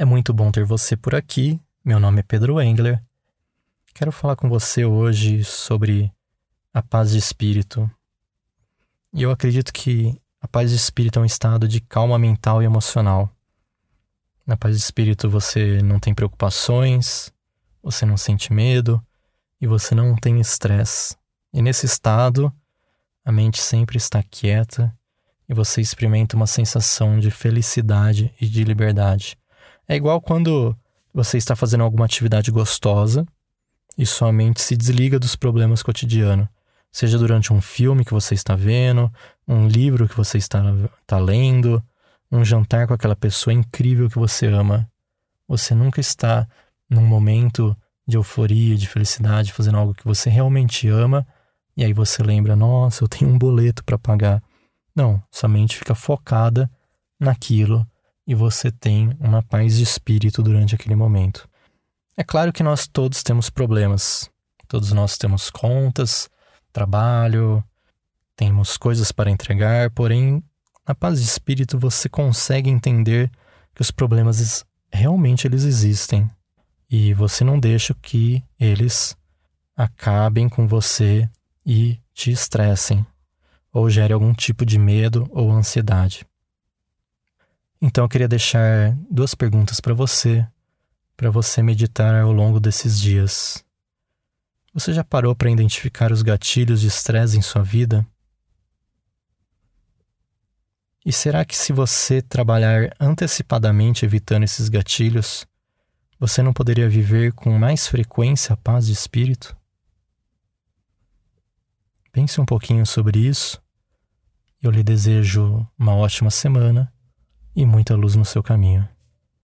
É muito bom ter você por aqui. Meu nome é Pedro Engler. Quero falar com você hoje sobre a paz de espírito. E eu acredito que a paz de espírito é um estado de calma mental e emocional. Na paz de espírito você não tem preocupações, você não sente medo e você não tem estresse. E nesse estado, a mente sempre está quieta e você experimenta uma sensação de felicidade e de liberdade. É igual quando você está fazendo alguma atividade gostosa e sua mente se desliga dos problemas cotidianos. Seja durante um filme que você está vendo, um livro que você está, está lendo, um jantar com aquela pessoa incrível que você ama. Você nunca está num momento de euforia, de felicidade, fazendo algo que você realmente ama, e aí você lembra: nossa, eu tenho um boleto para pagar. Não, sua mente fica focada naquilo e você tem uma paz de espírito durante aquele momento. É claro que nós todos temos problemas. Todos nós temos contas, trabalho, temos coisas para entregar, porém, na paz de espírito você consegue entender que os problemas realmente eles existem e você não deixa que eles acabem com você e te estressem ou gere algum tipo de medo ou ansiedade. Então eu queria deixar duas perguntas para você, para você meditar ao longo desses dias. Você já parou para identificar os gatilhos de estresse em sua vida? E será que se você trabalhar antecipadamente evitando esses gatilhos, você não poderia viver com mais frequência a paz de espírito? Pense um pouquinho sobre isso. Eu lhe desejo uma ótima semana e muita luz no seu caminho.